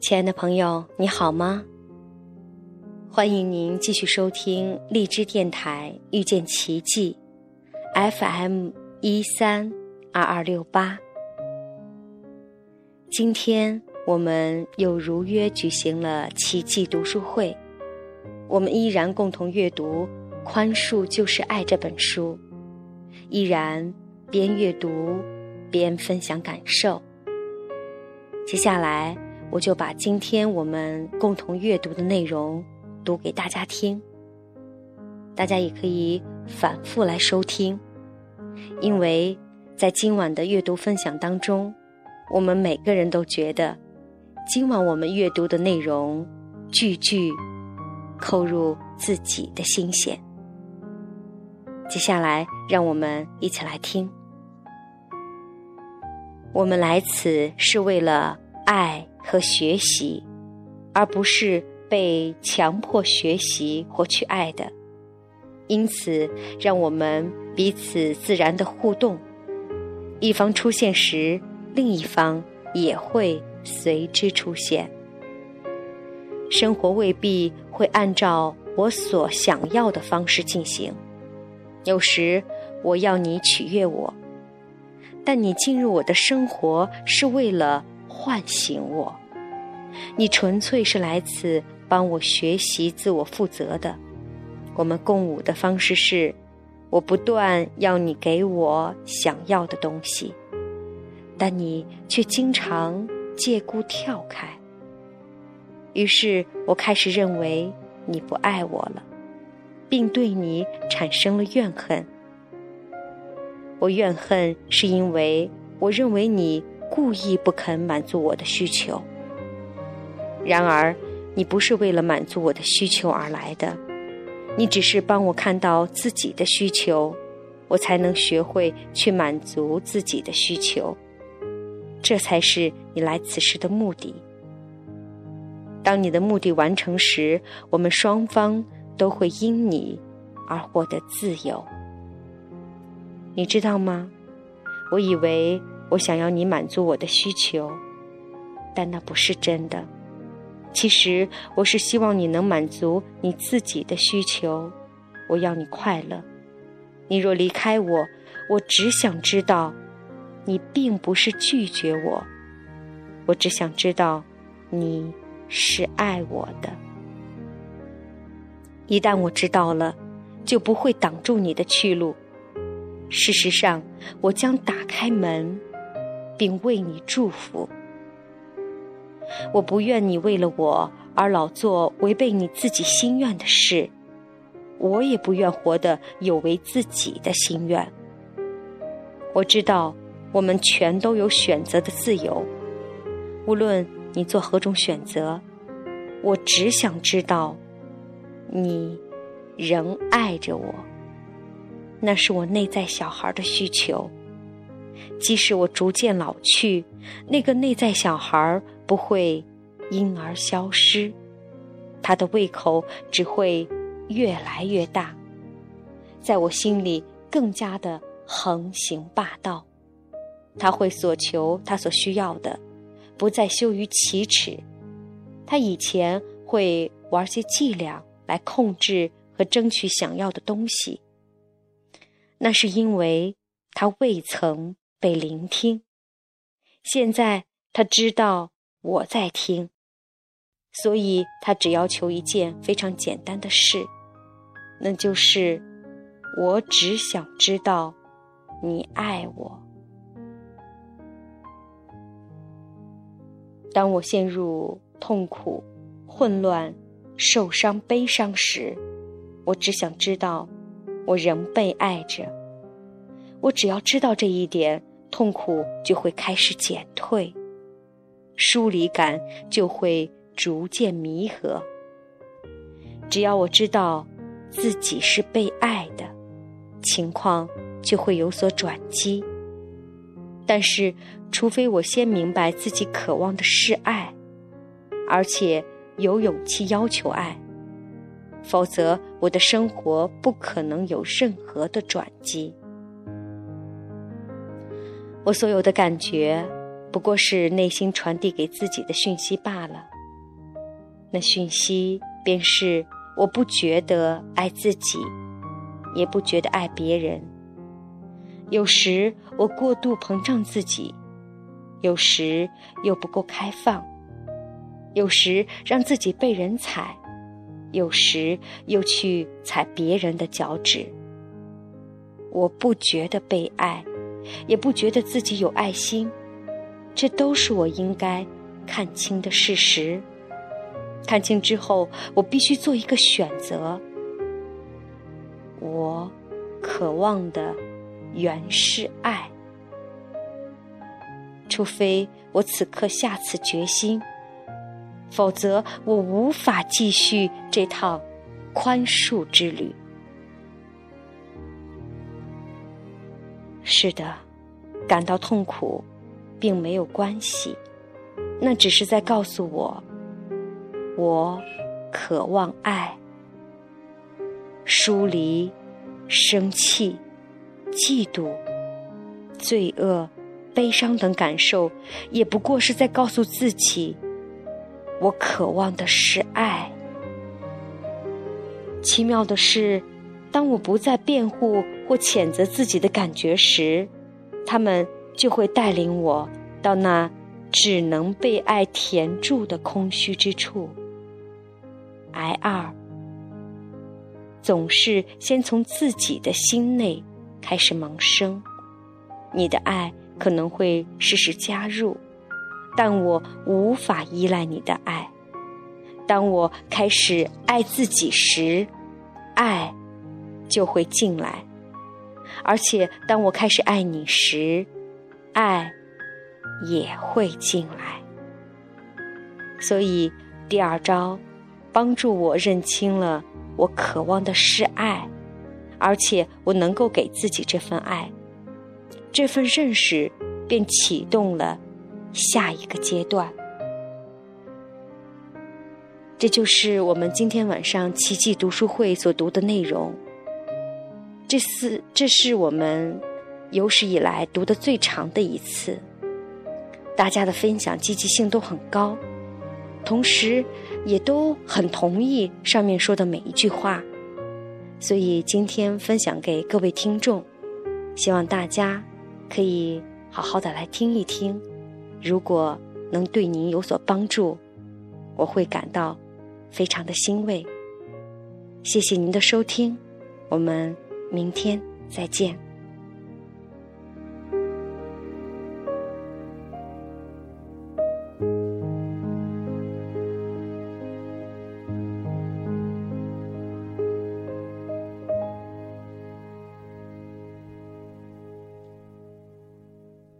亲爱的朋友，你好吗？欢迎您继续收听荔枝电台遇见奇迹，FM 一三二二六八。今天我们又如约举行了奇迹读书会，我们依然共同阅读《宽恕就是爱》这本书，依然边阅读边分享感受。接下来。我就把今天我们共同阅读的内容读给大家听，大家也可以反复来收听，因为在今晚的阅读分享当中，我们每个人都觉得今晚我们阅读的内容句句扣入自己的心弦。接下来，让我们一起来听。我们来此是为了爱。和学习，而不是被强迫学习或去爱的。因此，让我们彼此自然的互动。一方出现时，另一方也会随之出现。生活未必会按照我所想要的方式进行。有时，我要你取悦我，但你进入我的生活是为了。唤醒我，你纯粹是来此帮我学习自我负责的。我们共舞的方式是，我不断要你给我想要的东西，但你却经常借故跳开。于是我开始认为你不爱我了，并对你产生了怨恨。我怨恨是因为我认为你。故意不肯满足我的需求。然而，你不是为了满足我的需求而来的，你只是帮我看到自己的需求，我才能学会去满足自己的需求。这才是你来此时的目的。当你的目的完成时，我们双方都会因你而获得自由。你知道吗？我以为。我想要你满足我的需求，但那不是真的。其实我是希望你能满足你自己的需求。我要你快乐。你若离开我，我只想知道，你并不是拒绝我。我只想知道，你是爱我的。一旦我知道了，就不会挡住你的去路。事实上，我将打开门。并为你祝福。我不愿你为了我而老做违背你自己心愿的事，我也不愿活得有违自己的心愿。我知道我们全都有选择的自由，无论你做何种选择，我只想知道，你仍爱着我。那是我内在小孩的需求。即使我逐渐老去，那个内在小孩不会因而消失，他的胃口只会越来越大，在我心里更加的横行霸道。他会所求他所需要的，不再羞于启齿。他以前会玩些伎俩来控制和争取想要的东西，那是因为他未曾。被聆听。现在他知道我在听，所以他只要求一件非常简单的事，那就是我只想知道你爱我。当我陷入痛苦、混乱、受伤、悲伤时，我只想知道我仍被爱着。我只要知道这一点。痛苦就会开始减退，疏离感就会逐渐弥合。只要我知道自己是被爱的，情况就会有所转机。但是，除非我先明白自己渴望的是爱，而且有勇气要求爱，否则我的生活不可能有任何的转机。我所有的感觉不过是内心传递给自己的讯息罢了。那讯息便是：我不觉得爱自己，也不觉得爱别人。有时我过度膨胀自己，有时又不够开放，有时让自己被人踩，有时又去踩别人的脚趾。我不觉得被爱，也不觉得自己有爱心，这都是我应该看清的事实。看清之后，我必须做一个选择。我渴望的原是爱，除非我此刻下此决心，否则我无法继续这趟宽恕之旅。是的，感到痛苦，并没有关系，那只是在告诉我，我渴望爱。疏离、生气、嫉妒、罪恶、悲伤等感受，也不过是在告诉自己，我渴望的是爱。奇妙的是。当我不再辩护或谴责自己的感觉时，他们就会带领我到那只能被爱填住的空虚之处。I 二总是先从自己的心内开始萌生，你的爱可能会时时加入，但我无法依赖你的爱。当我开始爱自己时，爱。就会进来，而且当我开始爱你时，爱也会进来。所以第二招，帮助我认清了我渴望的是爱，而且我能够给自己这份爱，这份认识便启动了下一个阶段。这就是我们今天晚上奇迹读书会所读的内容。这是这是我们有史以来读的最长的一次，大家的分享积极性都很高，同时也都很同意上面说的每一句话，所以今天分享给各位听众，希望大家可以好好的来听一听，如果能对您有所帮助，我会感到非常的欣慰。谢谢您的收听，我们。明天再见。